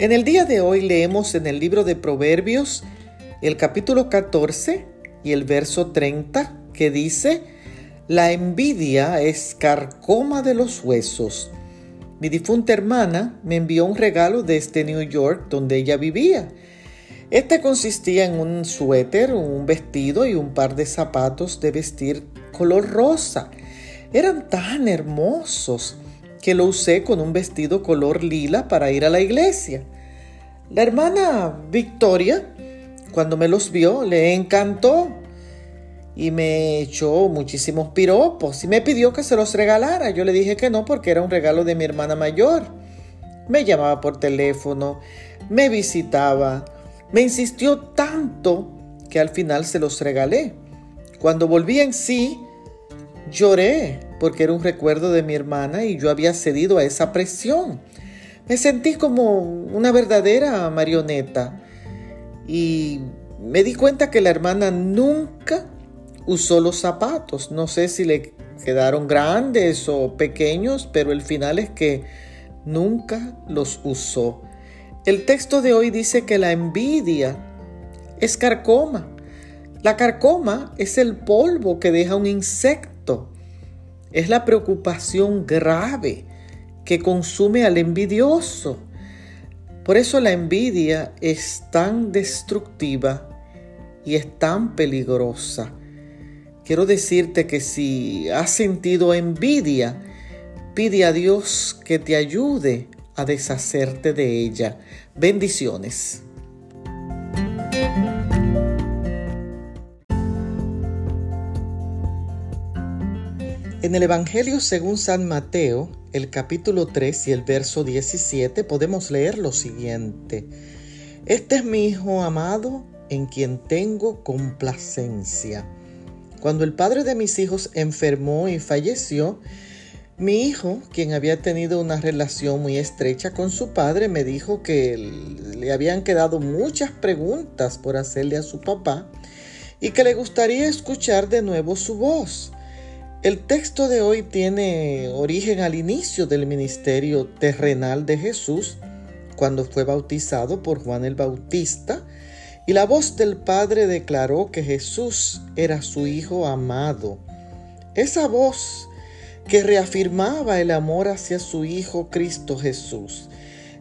En el día de hoy leemos en el libro de Proverbios el capítulo 14 y el verso 30 que dice, La envidia es carcoma de los huesos. Mi difunta hermana me envió un regalo desde New York donde ella vivía. Este consistía en un suéter, un vestido y un par de zapatos de vestir color rosa. Eran tan hermosos que lo usé con un vestido color lila para ir a la iglesia. La hermana Victoria, cuando me los vio, le encantó y me echó muchísimos piropos y me pidió que se los regalara. Yo le dije que no porque era un regalo de mi hermana mayor. Me llamaba por teléfono, me visitaba, me insistió tanto que al final se los regalé. Cuando volví en sí, lloré porque era un recuerdo de mi hermana y yo había cedido a esa presión. Me sentí como una verdadera marioneta y me di cuenta que la hermana nunca usó los zapatos. No sé si le quedaron grandes o pequeños, pero el final es que nunca los usó. El texto de hoy dice que la envidia es carcoma. La carcoma es el polvo que deja un insecto. Es la preocupación grave que consume al envidioso. Por eso la envidia es tan destructiva y es tan peligrosa. Quiero decirte que si has sentido envidia, pide a Dios que te ayude a deshacerte de ella. Bendiciones. En el Evangelio según San Mateo, el capítulo 3 y el verso 17, podemos leer lo siguiente. Este es mi Hijo amado en quien tengo complacencia. Cuando el padre de mis hijos enfermó y falleció, mi hijo, quien había tenido una relación muy estrecha con su padre, me dijo que le habían quedado muchas preguntas por hacerle a su papá y que le gustaría escuchar de nuevo su voz. El texto de hoy tiene origen al inicio del ministerio terrenal de Jesús, cuando fue bautizado por Juan el Bautista, y la voz del Padre declaró que Jesús era su Hijo amado. Esa voz que reafirmaba el amor hacia su Hijo Cristo Jesús.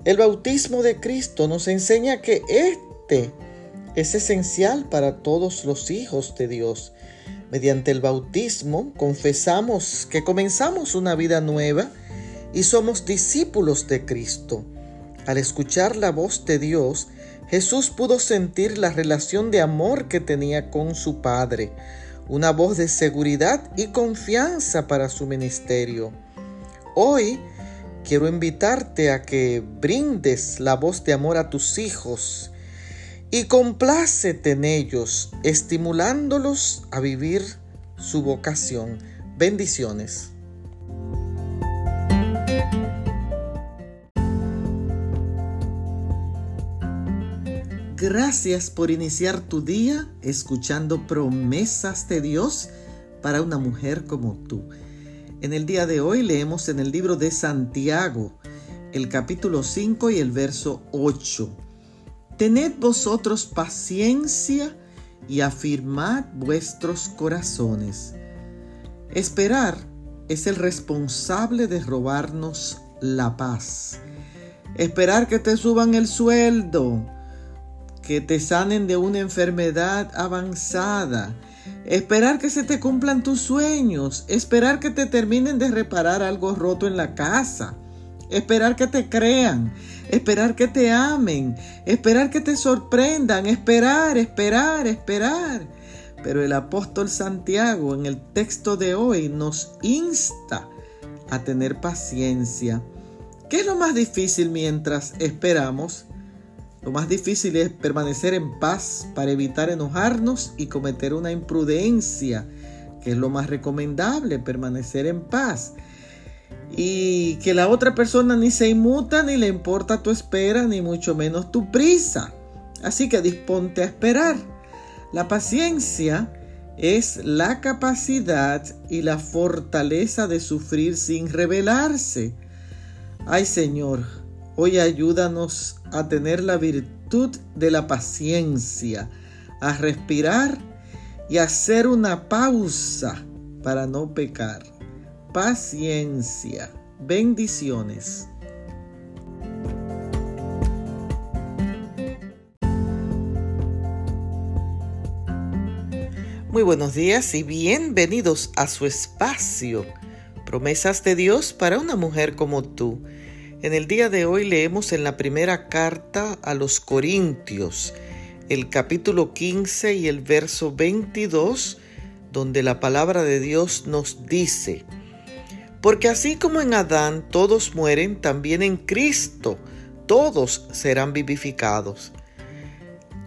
El bautismo de Cristo nos enseña que este es esencial para todos los hijos de Dios. Mediante el bautismo confesamos que comenzamos una vida nueva y somos discípulos de Cristo. Al escuchar la voz de Dios, Jesús pudo sentir la relación de amor que tenía con su Padre una voz de seguridad y confianza para su ministerio. Hoy quiero invitarte a que brindes la voz de amor a tus hijos y complácete en ellos, estimulándolos a vivir su vocación. Bendiciones. Gracias por iniciar tu día escuchando promesas de Dios para una mujer como tú. En el día de hoy leemos en el libro de Santiago, el capítulo 5 y el verso 8. Tened vosotros paciencia y afirmad vuestros corazones. Esperar es el responsable de robarnos la paz. Esperar que te suban el sueldo que te sanen de una enfermedad avanzada, esperar que se te cumplan tus sueños, esperar que te terminen de reparar algo roto en la casa, esperar que te crean, esperar que te amen, esperar que te sorprendan, esperar, esperar, esperar. Pero el apóstol Santiago en el texto de hoy nos insta a tener paciencia. ¿Qué es lo más difícil mientras esperamos? Lo más difícil es permanecer en paz para evitar enojarnos y cometer una imprudencia, que es lo más recomendable, permanecer en paz. Y que la otra persona ni se inmuta, ni le importa tu espera, ni mucho menos tu prisa. Así que disponte a esperar. La paciencia es la capacidad y la fortaleza de sufrir sin rebelarse. Ay Señor, Hoy ayúdanos a tener la virtud de la paciencia, a respirar y hacer una pausa para no pecar. Paciencia. Bendiciones. Muy buenos días y bienvenidos a su espacio. Promesas de Dios para una mujer como tú. En el día de hoy leemos en la primera carta a los Corintios, el capítulo 15 y el verso 22, donde la palabra de Dios nos dice, porque así como en Adán todos mueren, también en Cristo todos serán vivificados.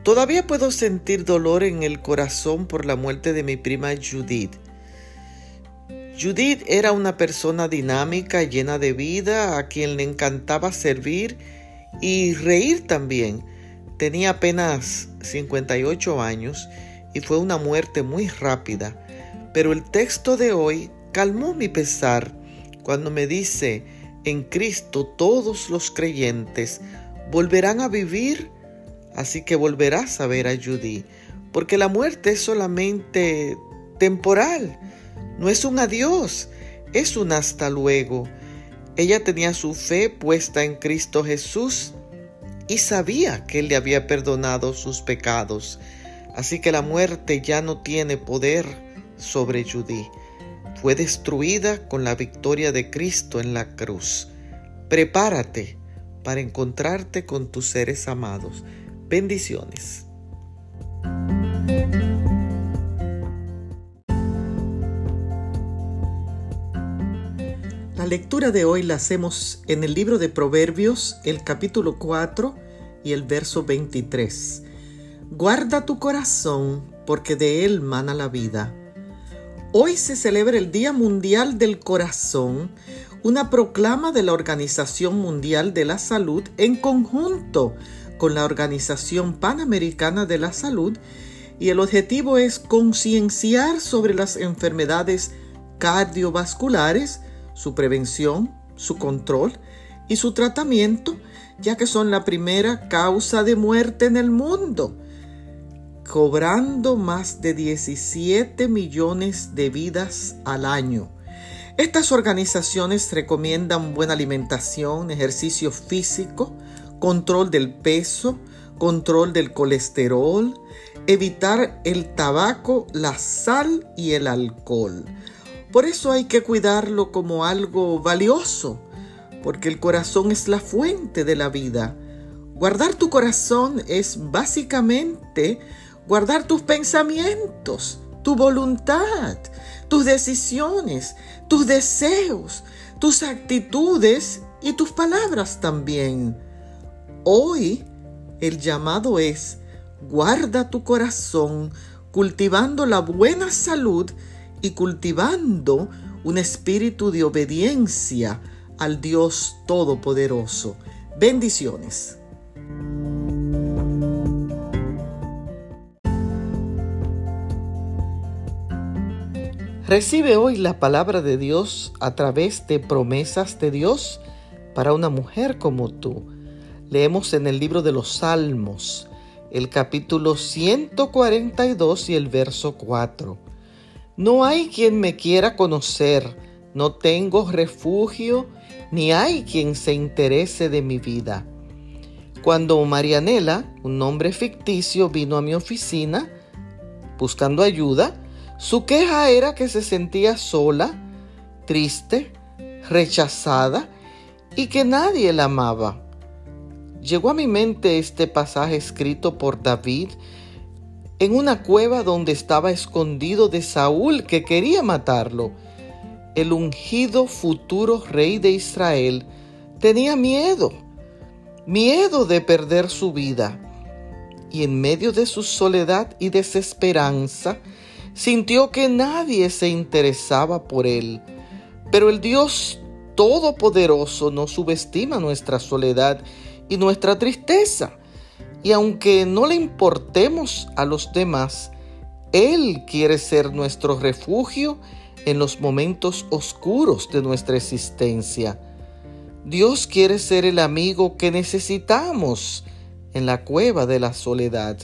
Todavía puedo sentir dolor en el corazón por la muerte de mi prima Judith. Judith era una persona dinámica, llena de vida, a quien le encantaba servir y reír también. Tenía apenas 58 años y fue una muerte muy rápida. Pero el texto de hoy calmó mi pesar cuando me dice, en Cristo todos los creyentes volverán a vivir, así que volverás a ver a Judith, porque la muerte es solamente temporal no es un adiós, es un hasta luego. Ella tenía su fe puesta en Cristo Jesús y sabía que Él le había perdonado sus pecados. Así que la muerte ya no tiene poder sobre Judy. Fue destruida con la victoria de Cristo en la cruz. Prepárate para encontrarte con tus seres amados. Bendiciones. La lectura de hoy la hacemos en el libro de Proverbios, el capítulo 4 y el verso 23. Guarda tu corazón, porque de él mana la vida. Hoy se celebra el Día Mundial del Corazón, una proclama de la Organización Mundial de la Salud en conjunto con la Organización Panamericana de la Salud y el objetivo es concienciar sobre las enfermedades cardiovasculares, su prevención, su control y su tratamiento, ya que son la primera causa de muerte en el mundo, cobrando más de 17 millones de vidas al año. Estas organizaciones recomiendan buena alimentación, ejercicio físico, control del peso, control del colesterol, evitar el tabaco, la sal y el alcohol. Por eso hay que cuidarlo como algo valioso, porque el corazón es la fuente de la vida. Guardar tu corazón es básicamente guardar tus pensamientos, tu voluntad, tus decisiones, tus deseos, tus actitudes y tus palabras también. Hoy el llamado es guarda tu corazón cultivando la buena salud y cultivando un espíritu de obediencia al Dios Todopoderoso. Bendiciones. Recibe hoy la palabra de Dios a través de promesas de Dios para una mujer como tú. Leemos en el libro de los Salmos, el capítulo 142 y el verso 4. No hay quien me quiera conocer, no tengo refugio, ni hay quien se interese de mi vida. Cuando Marianela, un nombre ficticio, vino a mi oficina buscando ayuda, su queja era que se sentía sola, triste, rechazada y que nadie la amaba. Llegó a mi mente este pasaje escrito por David en una cueva donde estaba escondido de Saúl que quería matarlo. El ungido futuro rey de Israel tenía miedo, miedo de perder su vida. Y en medio de su soledad y desesperanza, sintió que nadie se interesaba por él. Pero el Dios Todopoderoso no subestima nuestra soledad y nuestra tristeza. Y aunque no le importemos a los demás, Él quiere ser nuestro refugio en los momentos oscuros de nuestra existencia. Dios quiere ser el amigo que necesitamos en la cueva de la soledad.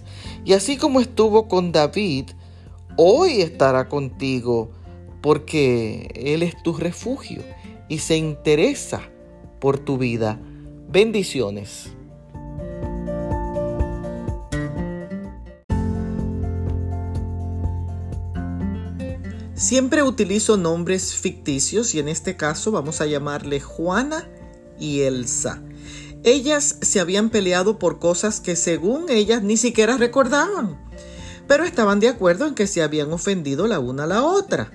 Y así como estuvo con David, hoy estará contigo porque Él es tu refugio y se interesa por tu vida. Bendiciones. Siempre utilizo nombres ficticios y en este caso vamos a llamarle Juana y Elsa. Ellas se habían peleado por cosas que según ellas ni siquiera recordaban, pero estaban de acuerdo en que se habían ofendido la una a la otra.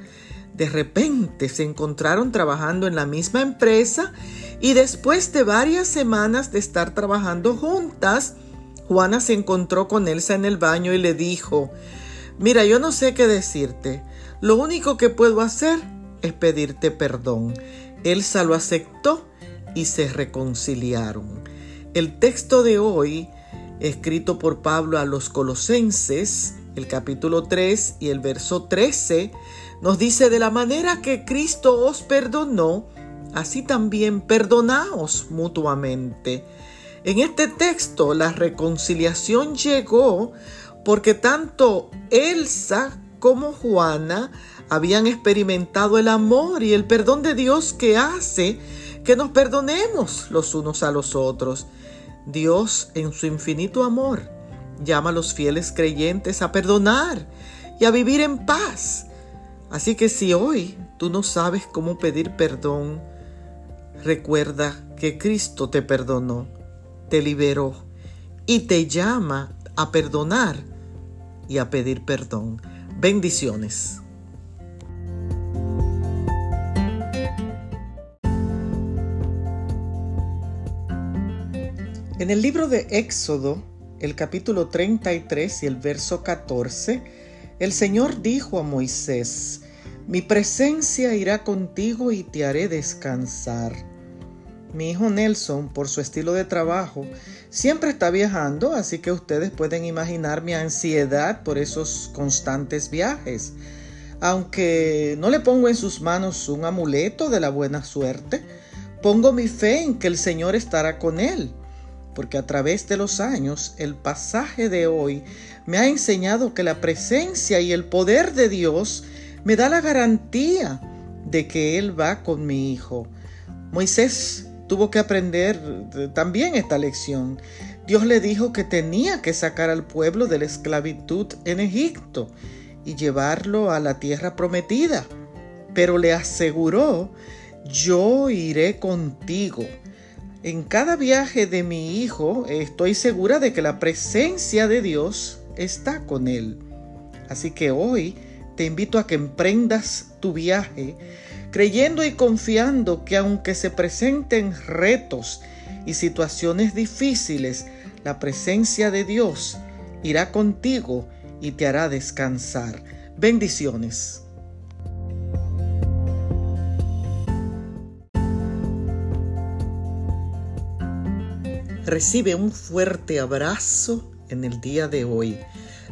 De repente se encontraron trabajando en la misma empresa y después de varias semanas de estar trabajando juntas, Juana se encontró con Elsa en el baño y le dijo, mira, yo no sé qué decirte, lo único que puedo hacer es pedirte perdón. Elsa lo aceptó y se reconciliaron. El texto de hoy, escrito por Pablo a los Colosenses, el capítulo 3 y el verso 13, nos dice, de la manera que Cristo os perdonó, así también perdonaos mutuamente. En este texto la reconciliación llegó porque tanto Elsa como Juana habían experimentado el amor y el perdón de Dios que hace que nos perdonemos los unos a los otros. Dios en su infinito amor llama a los fieles creyentes a perdonar y a vivir en paz Así que si hoy tú no sabes cómo pedir perdón, recuerda que Cristo te perdonó, te liberó y te llama a perdonar y a pedir perdón. Bendiciones. En el libro de Éxodo, el capítulo 33 y el verso 14, el Señor dijo a Moisés, mi presencia irá contigo y te haré descansar. Mi hijo Nelson, por su estilo de trabajo, siempre está viajando, así que ustedes pueden imaginar mi ansiedad por esos constantes viajes. Aunque no le pongo en sus manos un amuleto de la buena suerte, pongo mi fe en que el Señor estará con él porque a través de los años el pasaje de hoy me ha enseñado que la presencia y el poder de Dios me da la garantía de que Él va con mi hijo. Moisés tuvo que aprender también esta lección. Dios le dijo que tenía que sacar al pueblo de la esclavitud en Egipto y llevarlo a la tierra prometida, pero le aseguró, yo iré contigo en cada viaje de mi hijo estoy segura de que la presencia de Dios está con él. Así que hoy te invito a que emprendas tu viaje creyendo y confiando que aunque se presenten retos y situaciones difíciles, la presencia de Dios irá contigo y te hará descansar. Bendiciones. Recibe un fuerte abrazo en el día de hoy.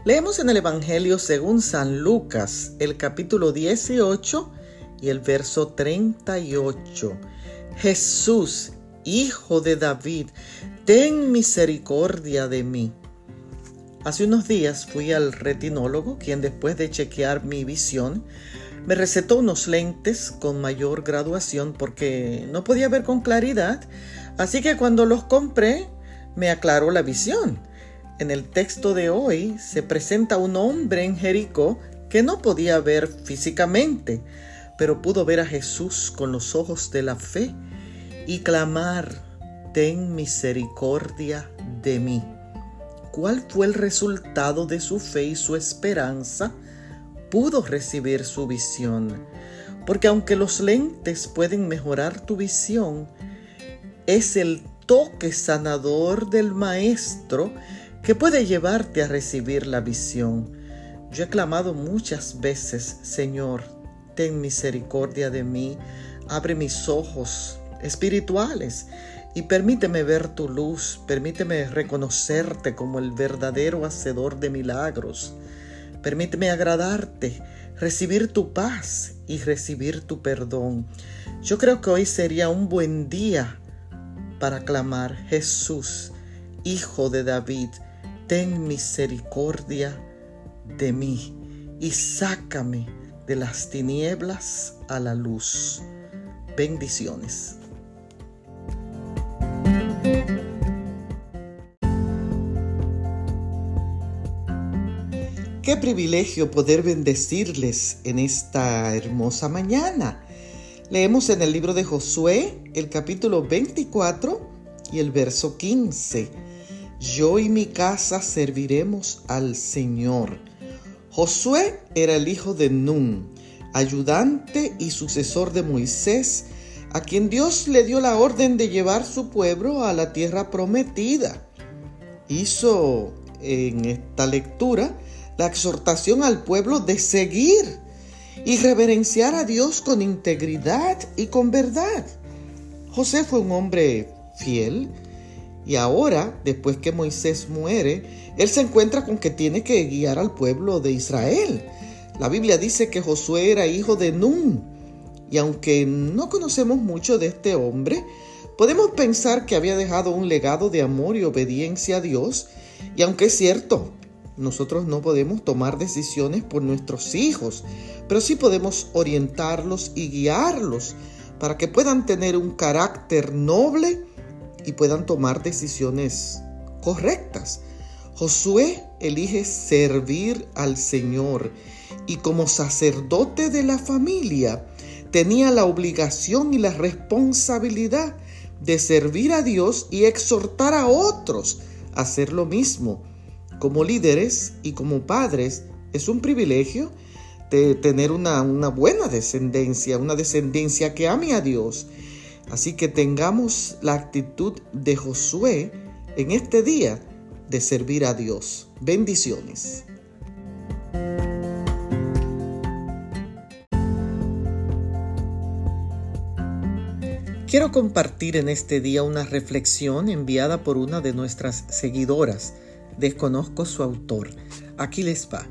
Leemos en el Evangelio según San Lucas el capítulo 18 y el verso 38. Jesús, Hijo de David, ten misericordia de mí. Hace unos días fui al retinólogo, quien después de chequear mi visión, me recetó unos lentes con mayor graduación porque no podía ver con claridad Así que cuando los compré, me aclaró la visión. En el texto de hoy se presenta un hombre en Jericó que no podía ver físicamente, pero pudo ver a Jesús con los ojos de la fe y clamar, ten misericordia de mí. ¿Cuál fue el resultado de su fe y su esperanza? Pudo recibir su visión. Porque aunque los lentes pueden mejorar tu visión, es el toque sanador del Maestro que puede llevarte a recibir la visión. Yo he clamado muchas veces, Señor, ten misericordia de mí, abre mis ojos espirituales y permíteme ver tu luz, permíteme reconocerte como el verdadero hacedor de milagros. Permíteme agradarte, recibir tu paz y recibir tu perdón. Yo creo que hoy sería un buen día para clamar, Jesús, Hijo de David, ten misericordia de mí y sácame de las tinieblas a la luz. Bendiciones. Qué privilegio poder bendecirles en esta hermosa mañana. Leemos en el libro de Josué el capítulo 24 y el verso 15. Yo y mi casa serviremos al Señor. Josué era el hijo de Nun, ayudante y sucesor de Moisés, a quien Dios le dio la orden de llevar su pueblo a la tierra prometida. Hizo en esta lectura la exhortación al pueblo de seguir y reverenciar a Dios con integridad y con verdad. José fue un hombre fiel y ahora, después que Moisés muere, él se encuentra con que tiene que guiar al pueblo de Israel. La Biblia dice que Josué era hijo de Nun y aunque no conocemos mucho de este hombre, podemos pensar que había dejado un legado de amor y obediencia a Dios y aunque es cierto, nosotros no podemos tomar decisiones por nuestros hijos, pero sí podemos orientarlos y guiarlos para que puedan tener un carácter noble y puedan tomar decisiones correctas. Josué elige servir al Señor y como sacerdote de la familia tenía la obligación y la responsabilidad de servir a Dios y exhortar a otros a hacer lo mismo como líderes y como padres es un privilegio de tener una, una, buena descendencia, una descendencia que ame a Dios. Así que tengamos la actitud de Josué en este día de servir a Dios. Bendiciones. Quiero compartir en este día una reflexión enviada por una de nuestras seguidoras Desconozco su autor. Aquí les va.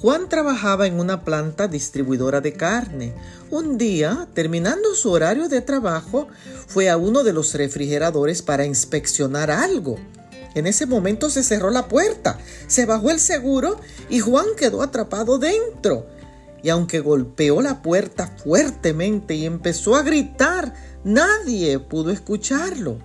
Juan trabajaba en una planta distribuidora de carne. Un día, terminando su horario de trabajo, fue a uno de los refrigeradores para inspeccionar algo. En ese momento se cerró la puerta, se bajó el seguro y Juan quedó atrapado dentro. Y aunque golpeó la puerta fuertemente y empezó a gritar, nadie pudo escucharlo.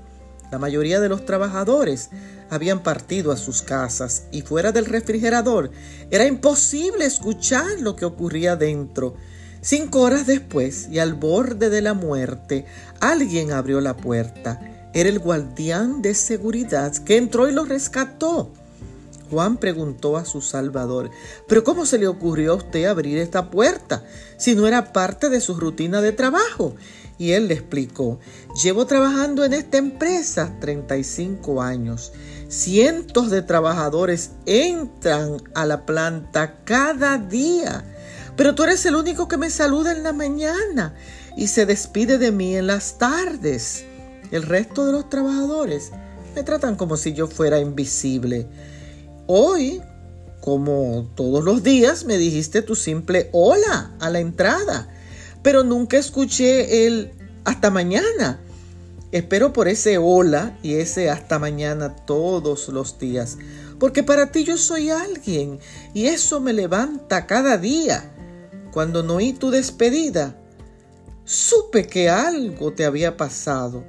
La mayoría de los trabajadores habían partido a sus casas y fuera del refrigerador era imposible escuchar lo que ocurría dentro. Cinco horas después y al borde de la muerte, alguien abrió la puerta. Era el guardián de seguridad que entró y lo rescató. Juan preguntó a su Salvador, ¿pero cómo se le ocurrió a usted abrir esta puerta si no era parte de su rutina de trabajo? Y él le explicó, llevo trabajando en esta empresa 35 años. Cientos de trabajadores entran a la planta cada día, pero tú eres el único que me saluda en la mañana y se despide de mí en las tardes. El resto de los trabajadores me tratan como si yo fuera invisible. Hoy, como todos los días, me dijiste tu simple hola a la entrada pero nunca escuché el hasta mañana. Espero por ese hola y ese hasta mañana todos los días, porque para ti yo soy alguien y eso me levanta cada día. Cuando no oí tu despedida, supe que algo te había pasado.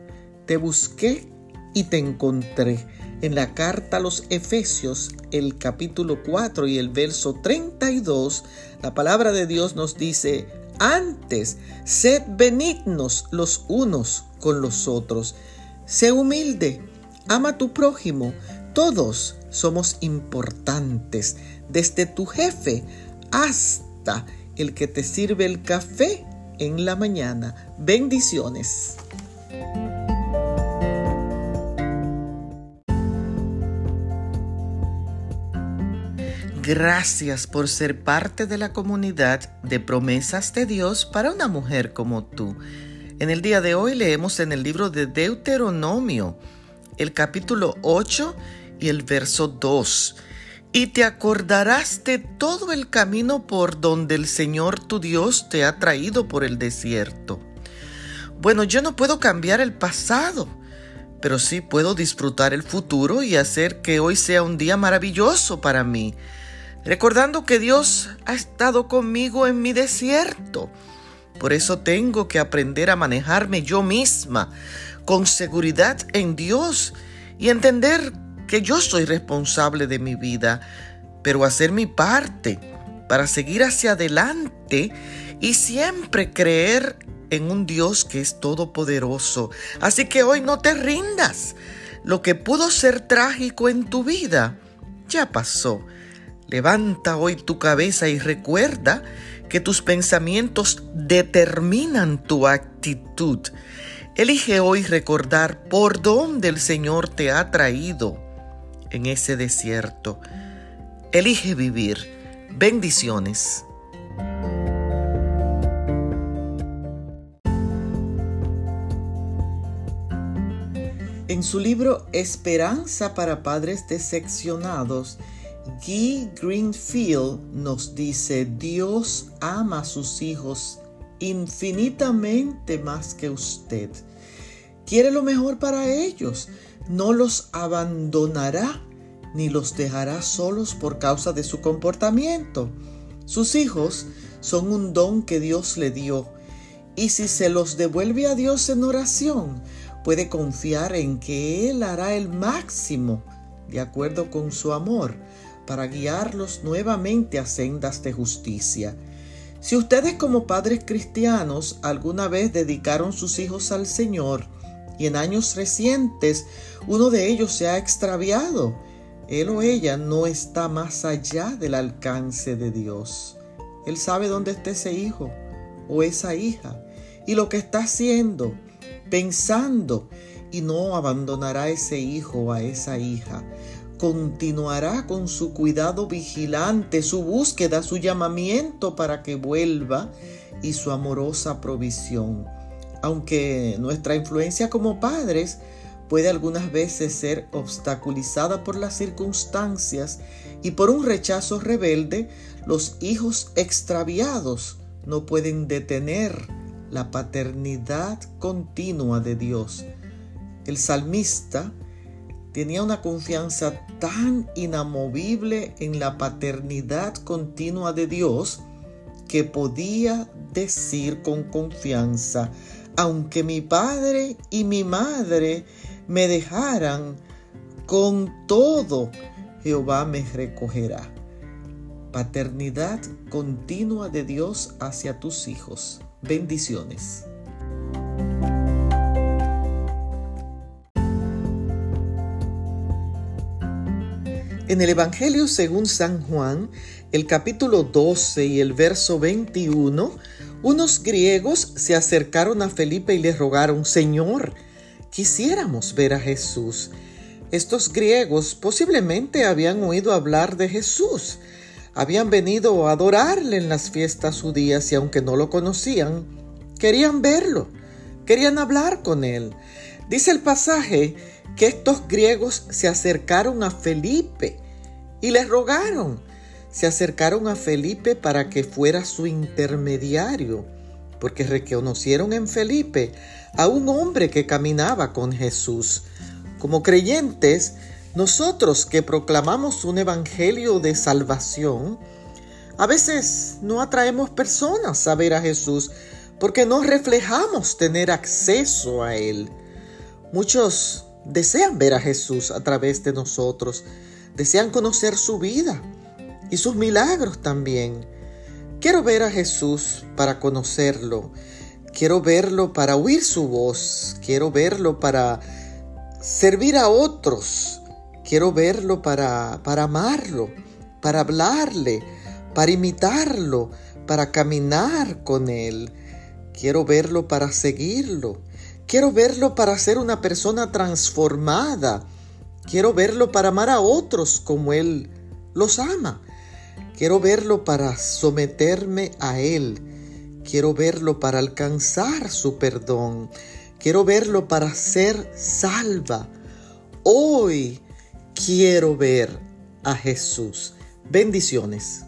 Te busqué y te encontré. En la carta a los Efesios, el capítulo 4 y el verso 32, la palabra de Dios nos dice, antes, sed benignos los unos con los otros. Sé humilde, ama a tu prójimo. Todos somos importantes, desde tu jefe hasta el que te sirve el café en la mañana. Bendiciones. Gracias por ser parte de la comunidad de promesas de Dios para una mujer como tú. En el día de hoy leemos en el libro de Deuteronomio, el capítulo 8 y el verso 2. Y te acordarás de todo el camino por donde el Señor tu Dios te ha traído por el desierto. Bueno, yo no puedo cambiar el pasado, pero sí puedo disfrutar el futuro y hacer que hoy sea un día maravilloso para mí, recordando que Dios ha estado conmigo en mi desierto. Por eso tengo que aprender a manejarme yo misma con seguridad en Dios y entender que yo soy responsable de mi vida, pero hacer mi parte para seguir hacia adelante y siempre creer en un Dios que es todopoderoso. Así que hoy no te rindas. Lo que pudo ser trágico en tu vida ya pasó. Levanta hoy tu cabeza y recuerda que tus pensamientos determinan tu actitud. Elige hoy recordar por dónde el Señor te ha traído en ese desierto. Elige vivir. Bendiciones. En su libro Esperanza para Padres Decepcionados, Guy Greenfield nos dice, Dios ama a sus hijos infinitamente más que usted. Quiere lo mejor para ellos, no los abandonará ni los dejará solos por causa de su comportamiento. Sus hijos son un don que Dios le dio y si se los devuelve a Dios en oración, puede confiar en que Él hará el máximo de acuerdo con su amor para guiarlos nuevamente a sendas de justicia. Si ustedes como padres cristianos alguna vez dedicaron sus hijos al Señor y en años recientes uno de ellos se ha extraviado, él o ella no está más allá del alcance de Dios. Él sabe dónde está ese hijo o esa hija y lo que está haciendo pensando y no abandonará a ese hijo o a esa hija. Continuará con su cuidado vigilante, su búsqueda, su llamamiento para que vuelva y su amorosa provisión. Aunque nuestra influencia como padres puede algunas veces ser obstaculizada por las circunstancias y por un rechazo rebelde, los hijos extraviados no pueden detener la paternidad continua de Dios. El salmista tenía una confianza tan inamovible en la paternidad continua de Dios que podía decir con confianza, aunque mi padre y mi madre me dejaran, con todo Jehová me recogerá. Paternidad continua de Dios hacia tus hijos. Bendiciones. En el Evangelio según San Juan, el capítulo 12 y el verso 21, unos griegos se acercaron a Felipe y le rogaron, Señor, quisiéramos ver a Jesús. Estos griegos posiblemente habían oído hablar de Jesús, habían venido a adorarle en las fiestas judías y aunque no lo conocían, querían verlo, querían hablar con él. Dice el pasaje que estos griegos se acercaron a Felipe y le rogaron, se acercaron a Felipe para que fuera su intermediario, porque reconocieron en Felipe a un hombre que caminaba con Jesús. Como creyentes, nosotros que proclamamos un evangelio de salvación, a veces no atraemos personas a ver a Jesús porque no reflejamos tener acceso a Él. Muchos desean ver a Jesús a través de nosotros, desean conocer su vida y sus milagros también. Quiero ver a Jesús para conocerlo, quiero verlo para oír su voz, quiero verlo para servir a otros Quiero verlo para, para amarlo, para hablarle, para imitarlo, para caminar con él. Quiero verlo para seguirlo. Quiero verlo para ser una persona transformada. Quiero verlo para amar a otros como Él los ama. Quiero verlo para someterme a Él. Quiero verlo para alcanzar su perdón. Quiero verlo para ser salva. Hoy quiero ver a Jesús. Bendiciones.